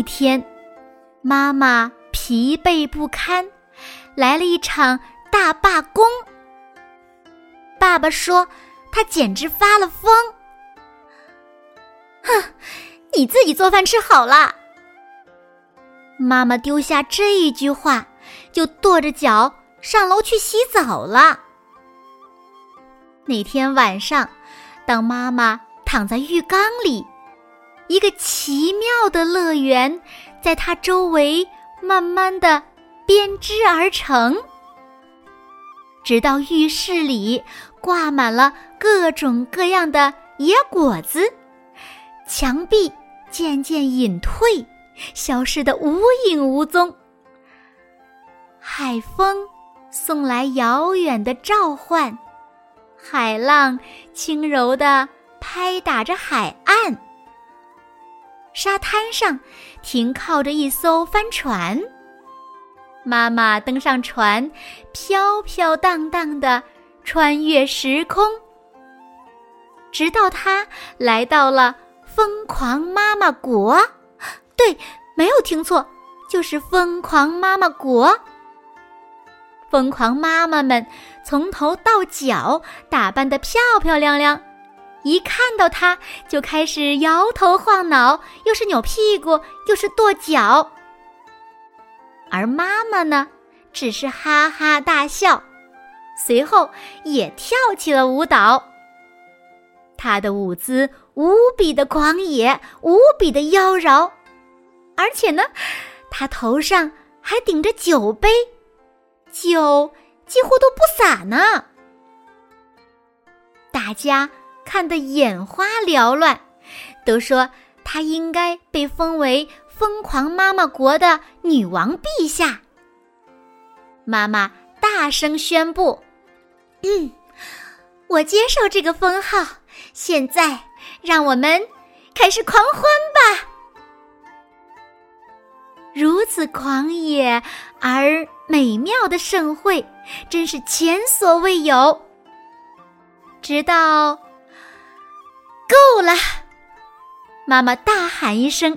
一天，妈妈疲惫不堪，来了一场大罢工。爸爸说：“他简直发了疯。”哼，你自己做饭吃好了。妈妈丢下这一句话，就跺着脚上楼去洗澡了。那天晚上，当妈妈躺在浴缸里。一个奇妙的乐园，在它周围慢慢的编织而成，直到浴室里挂满了各种各样的野果子，墙壁渐渐隐退，消失的无影无踪。海风送来遥远的召唤，海浪轻柔的拍打着海岸。沙滩上停靠着一艘帆船，妈妈登上船，飘飘荡荡的穿越时空，直到她来到了疯狂妈妈国。对，没有听错，就是疯狂妈妈国。疯狂妈妈们从头到脚打扮的漂漂亮亮。一看到他，就开始摇头晃脑，又是扭屁股，又是跺脚。而妈妈呢，只是哈哈大笑，随后也跳起了舞蹈。她的舞姿无比的狂野，无比的妖娆，而且呢，她头上还顶着酒杯，酒几乎都不洒呢。大家。看得眼花缭乱，都说她应该被封为疯狂妈妈国的女王陛下。妈妈大声宣布：“嗯，我接受这个封号。现在，让我们开始狂欢吧！如此狂野而美妙的盛会，真是前所未有。直到……”够了！妈妈大喊一声。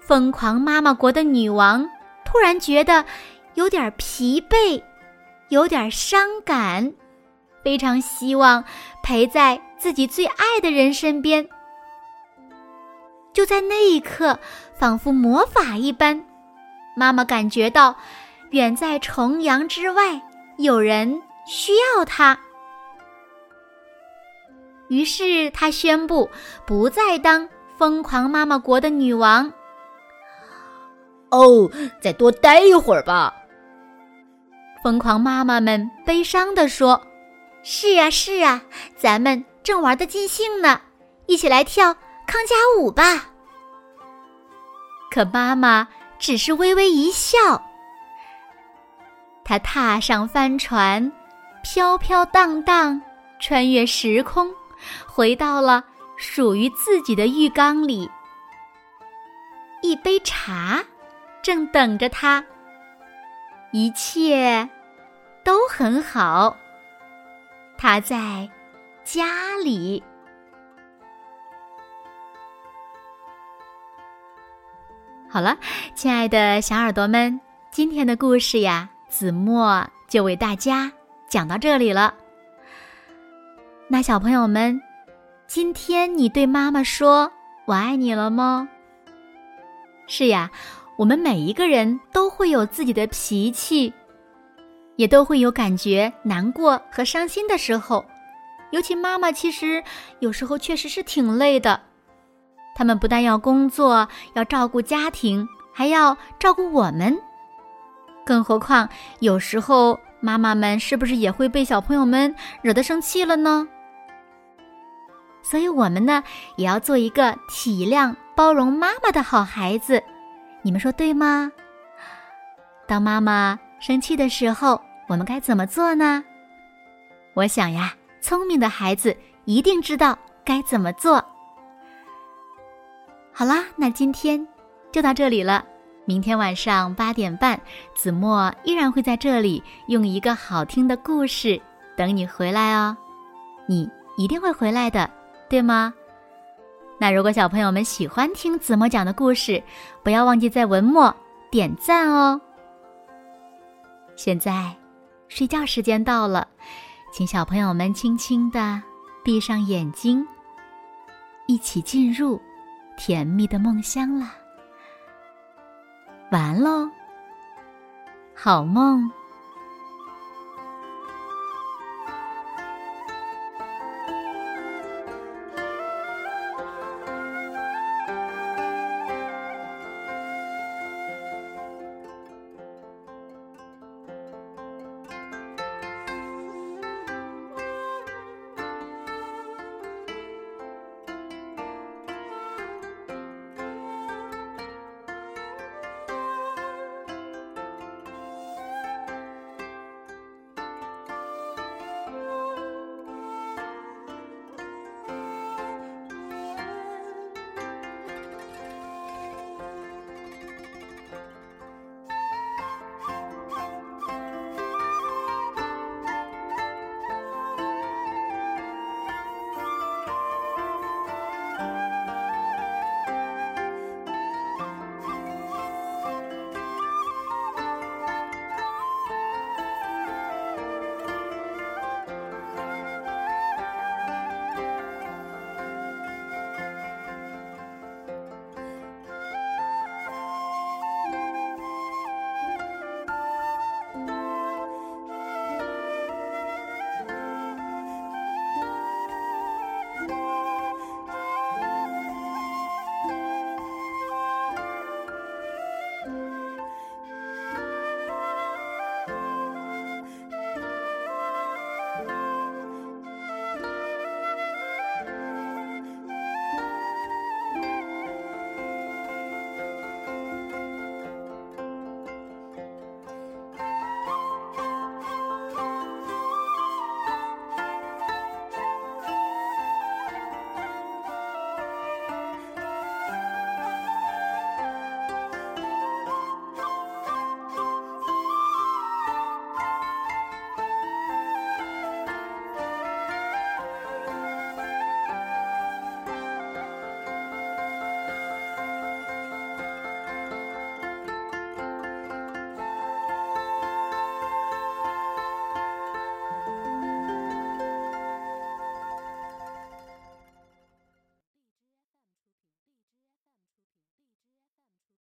疯狂妈妈国的女王突然觉得有点疲惫，有点伤感，非常希望陪在自己最爱的人身边。就在那一刻，仿佛魔法一般，妈妈感觉到远在重洋之外有人需要她。于是他宣布不再当疯狂妈妈国的女王。哦，再多待一会儿吧。疯狂妈妈们悲伤地说：“是啊，是啊，咱们正玩得尽兴呢，一起来跳康佳舞吧。”可妈妈只是微微一笑。她踏上帆船，飘飘荡荡，穿越时空。回到了属于自己的浴缸里，一杯茶正等着他。一切都很好，他在家里。好了，亲爱的小耳朵们，今天的故事呀，子墨就为大家讲到这里了。那小朋友们，今天你对妈妈说“我爱你”了吗？是呀，我们每一个人都会有自己的脾气，也都会有感觉难过和伤心的时候。尤其妈妈，其实有时候确实是挺累的。他们不但要工作，要照顾家庭，还要照顾我们。更何况有时候妈妈们是不是也会被小朋友们惹得生气了呢？所以，我们呢也要做一个体谅、包容妈妈的好孩子。你们说对吗？当妈妈生气的时候，我们该怎么做呢？我想呀，聪明的孩子一定知道该怎么做。好啦，那今天就到这里了。明天晚上八点半，子墨依然会在这里用一个好听的故事等你回来哦。你一定会回来的，对吗？那如果小朋友们喜欢听子墨讲的故事，不要忘记在文末点赞哦。现在睡觉时间到了，请小朋友们轻轻的闭上眼睛，一起进入。甜蜜的梦乡完喽，好梦。